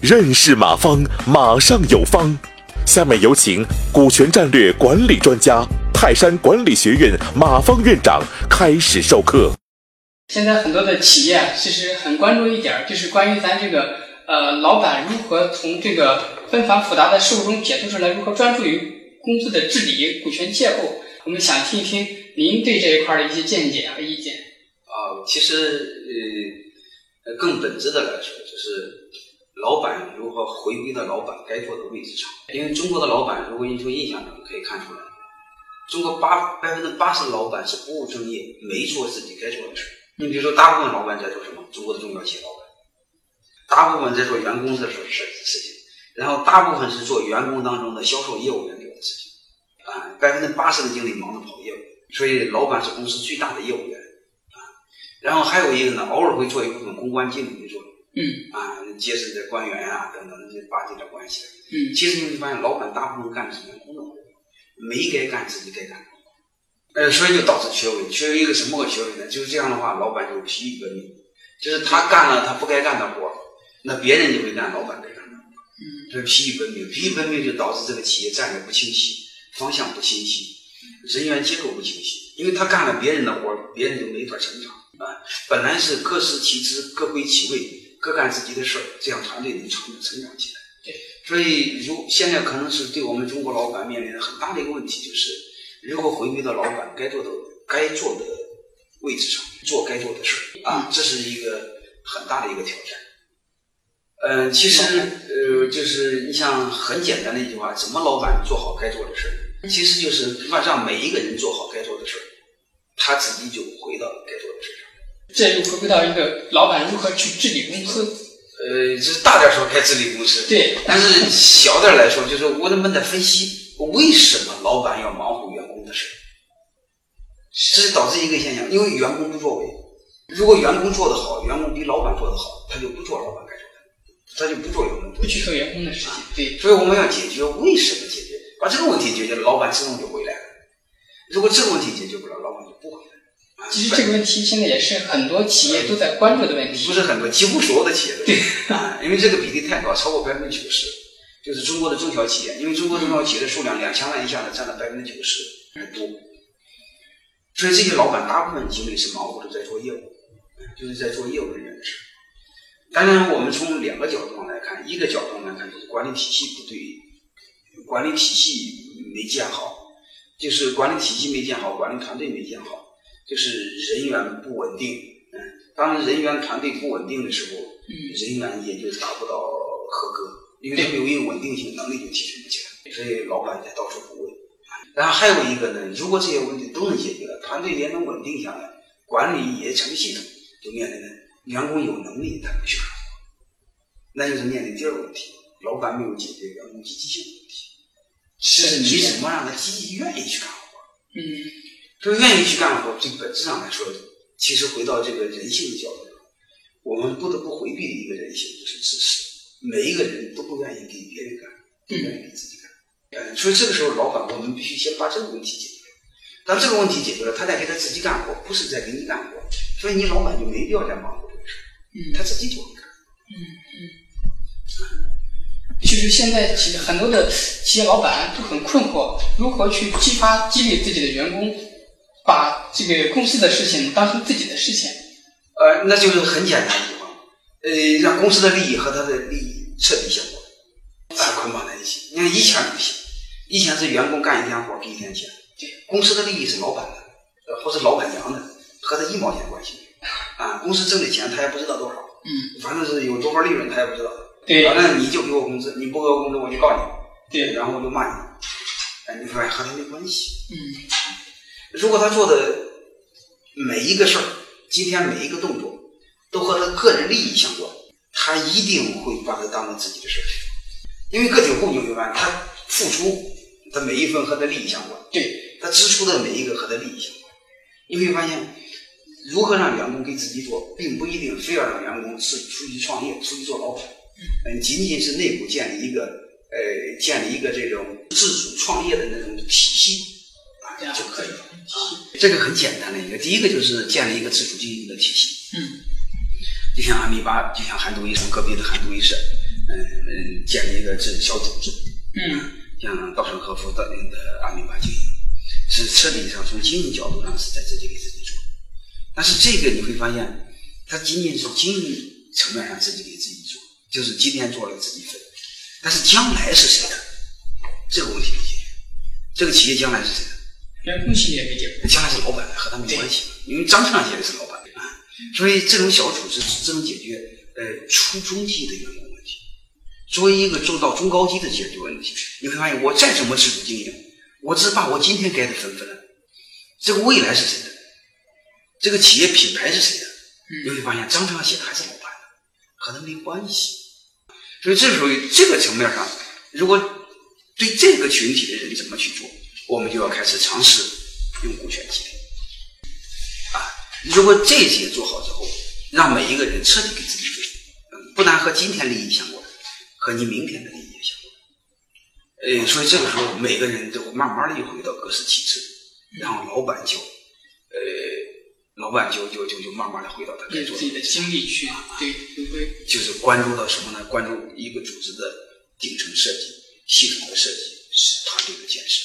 认识马方，马上有方。下面有请股权战略管理专家、泰山管理学院马方院长开始授课。现在很多的企业，其实很关注一点，就是关于咱这个呃，老板如何从这个纷繁复杂的事物中解脱出来，如何专注于公司的治理、股权结构。我们想听一听您对这一块的一些见解和意见。啊，其实呃，更本质的来说，就是老板如何回归到老板该做的位置上。因为中国的老板，如果你从印象中可以看出来，中国八百分之八十的老板是不务正业，没做自己该做的事。你比如说，大部分老板在做什么？中国的中小企业老板，大部分在做员工的事事事情，然后大部分是做员工当中的销售业务员做的事情。啊，百分之八十的精力忙着跑业务，所以老板是公司最大的业务员。啊，然后还有一个呢，偶尔会做一部分公关经理的作用。嗯。啊，结识这官员啊等等，就巴结点关系。嗯。其实你会发现，老板大部分干的什么工的活，没该干自己该干的。呃，所以就导致缺位，缺位一个什么个缺位呢？就是这样的话，老板就疲于奔命，就是他干了他不该干的活，那别人就会干老板该干的活。嗯。这是疲于奔命，疲于奔命就导致这个企业战略不清晰，方向不清晰，人员结构不清晰，因为他干了别人的活，别人就没法成长啊。本来是各司其职，各归其位，各干自己的事儿，这样团队能成成长起来。对。所以，如现在可能是对我们中国老板面临的很大的一个问题，就是如何回归到老板该做的、该做的位置上，做该做的事儿啊，这是一个很大的一个挑战。嗯，其实呃，就是你像很简单的一句话，怎么老板做好该做的事儿？其实就是让每一个人做好该做的事儿，他自己就回到该做的事上。这又回归到一个老板如何去治理公司。呃，这是大点说该治理公司，对。但是小点来说，就是我们得分析为什么老板要忙活员工的事这是导致一个现象，因为员工不作为。如果员工做得好，员工比老板做得好，他就不做老板该做的，他就不做员工不去做员工的事情。对。所以我们要解决为什么解决，把这个问题解决了，老板自动就回来了。如果这个问题解决不了，老板就不回来。其实这个问题现在也是很多企业都在关注的问题。不是很多，几乎所有的企业都对啊，因为这个比例太高，超过百分之九十，就是中国的中小企业，因为中国中小企业的数量两千万以下的占了百分之九十很多，所以这些老板大部分精力是忙活着在做业务，就是在做业务人员的事。当然，我们从两个角度上来看，一个角度来看就是管理体系不对，管理体系没建好，就是管理体系没建好，管理团队没建好。就是人员不稳定，嗯，当人员团队不稳定的时候，嗯，人员也就达不到合格，因为他没有一个稳定性，能力就提升不起来，所以老板也到处补位。然后还有一个呢，如果这些问题都能解决了，团队也能稳定下来，管理也成系统，就面临着员工有能力他不去干活，那就是面临第二个问题，老板没有解决员工积极性的问题，是你怎么让他积极愿意去干活？嗯。就是愿意去干活，从本质上来说，其实回到这个人性的角度，我们不得不回避的一个人性就是自私。每一个人都不愿意给别人干，不愿意给自己干。嗯，所以这个时候，老板我们必须先把这个问题解决。当这个问题解决了，他再给他自己干活，不是在给你干活，所以你老板就没必要再忙活这个事儿嗯，他自己就会干。嗯嗯。就是现在其实很多的企业老板都很困惑，如何去激发激励自己的员工。把这个公司的事情当成自己的事情，呃，那就是很简单一句话，呃，让公司的利益和他的利益彻底相关，啊，捆绑在一起。你看以前不行，以前是员工干一天活给一天钱，公司的利益是老板的，呃，或是老板娘的，和他一毛钱关系。啊，公司挣的钱他也不知道多少，嗯，反正是有多少利润他也不知道，对，反正你就给我工资，你不给我工资我就告你，对，然后我就骂你，哎，你发现和他没关系，嗯。如果他做的每一个事儿，今天每一个动作都和他个人利益相关，他一定会把它当成自己的事儿。因为个体户你会发现，他付出的每一分和他利益相关，对他支出的每一个和他利益相关。你会发现，如何让员工给自己做，并不一定非要让员工是出去创业、出去做老板，嗯，仅仅是内部建立一个呃，建立一个这种自主创业的那种体系。就可以了。这个很简单的一个，第一个就是建立一个自主经营的体系。嗯，就像阿米巴，就像韩都医生隔壁的韩都医生，嗯嗯，建立一个这小组织。嗯，像稻盛和夫的那个阿米巴经营，是彻底上从经营角度上是在自己给自己做。但是这个你会发现，他仅仅是经营层面上自己给自己做，就是今天做了自己分，但是将来是谁的？这个问题没解决。这个企业将来是谁的？员工系列没解决。将来是老板的，和他没关系，因为张畅写的是老板啊，所以这种小组织只能解决呃初中级的员工问题。作为一个做到中高级的解决问题，你会发现我再怎么自主经营，我只把我今天该的分分了，这个未来是谁的？这个企业品牌是谁的？你会发现张畅写的还是老板的，和他没关系。所以这时候这个层面上，如果对这个群体的人怎么去做，我们就要开始尝试用股权激励。啊，如果这些做好之后，让每一个人彻底给自己做，嗯，不但和今天利益相关，和你明天的利益也相关。呃，所以这个时候每个人都慢慢的又回到各司其职，然后老板就，呃，老板就就就就慢慢的回到他该做用自己的精力去对对对。就是关注到什么呢？关注一个组织的顶层设计、系统的设计、团队的建设，